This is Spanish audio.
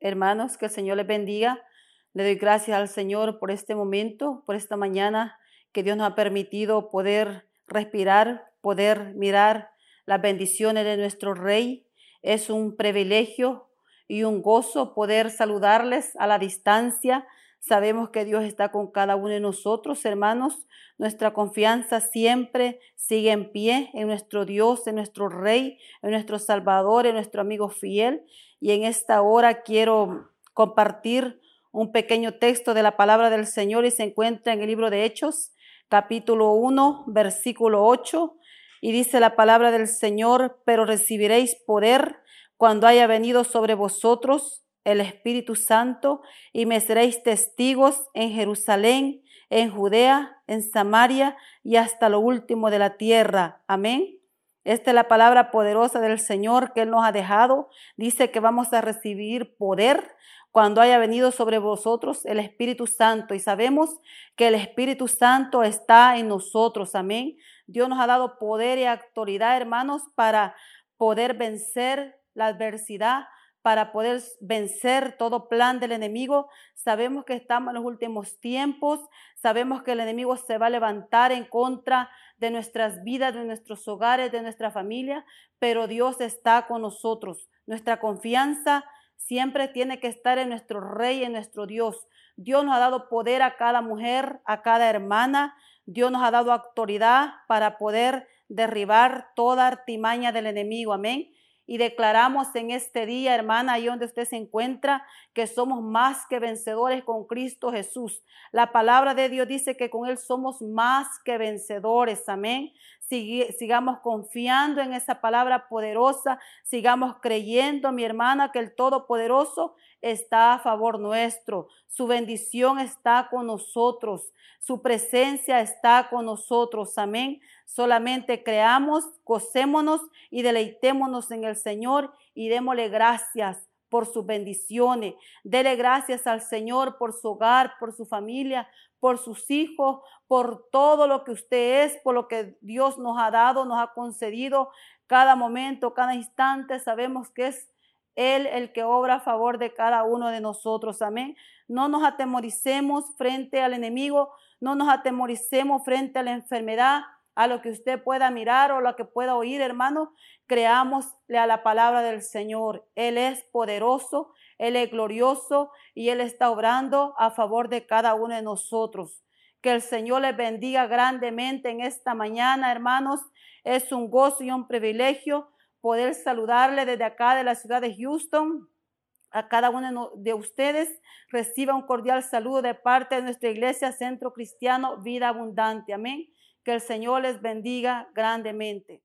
Hermanos, que el Señor les bendiga. Le doy gracias al Señor por este momento, por esta mañana que Dios nos ha permitido poder respirar, poder mirar las bendiciones de nuestro Rey. Es un privilegio y un gozo poder saludarles a la distancia. Sabemos que Dios está con cada uno de nosotros, hermanos. Nuestra confianza siempre sigue en pie en nuestro Dios, en nuestro Rey, en nuestro Salvador, en nuestro amigo fiel. Y en esta hora quiero compartir un pequeño texto de la palabra del Señor y se encuentra en el libro de Hechos, capítulo 1, versículo 8. Y dice la palabra del Señor, pero recibiréis poder cuando haya venido sobre vosotros el Espíritu Santo y me seréis testigos en Jerusalén, en Judea, en Samaria y hasta lo último de la tierra. Amén. Esta es la palabra poderosa del Señor que Él nos ha dejado. Dice que vamos a recibir poder cuando haya venido sobre vosotros el Espíritu Santo. Y sabemos que el Espíritu Santo está en nosotros. Amén. Dios nos ha dado poder y autoridad, hermanos, para poder vencer la adversidad, para poder vencer todo plan del enemigo. Sabemos que estamos en los últimos tiempos, sabemos que el enemigo se va a levantar en contra de nuestras vidas, de nuestros hogares, de nuestra familia, pero Dios está con nosotros. Nuestra confianza siempre tiene que estar en nuestro Rey, en nuestro Dios. Dios nos ha dado poder a cada mujer, a cada hermana. Dios nos ha dado autoridad para poder derribar toda artimaña del enemigo. Amén y declaramos en este día, hermana, ahí donde usted se encuentra, que somos más que vencedores con Cristo Jesús. La palabra de Dios dice que con Él somos más que vencedores. Amén. sigamos confiando en esa palabra poderosa, sigamos creyendo, mi hermana, que el Todopoderoso está a favor nuestro. Su bendición está con nosotros. Su presencia está con nosotros. Amén. Solamente creamos, gocémonos y deleitémonos en el Señor y démosle gracias por sus bendiciones. Dele gracias al Señor por su hogar, por su familia, por sus hijos, por todo lo que usted es, por lo que Dios nos ha dado, nos ha concedido cada momento, cada instante. Sabemos que es Él el que obra a favor de cada uno de nosotros. Amén. No nos atemoricemos frente al enemigo, no nos atemoricemos frente a la enfermedad a lo que usted pueda mirar o lo que pueda oír, hermano, creámosle a la palabra del Señor. Él es poderoso, Él es glorioso y Él está obrando a favor de cada uno de nosotros. Que el Señor les bendiga grandemente en esta mañana, hermanos. Es un gozo y un privilegio poder saludarle desde acá de la ciudad de Houston. A cada uno de ustedes reciba un cordial saludo de parte de nuestra iglesia Centro Cristiano Vida Abundante. Amén. Que el Señor les bendiga grandemente.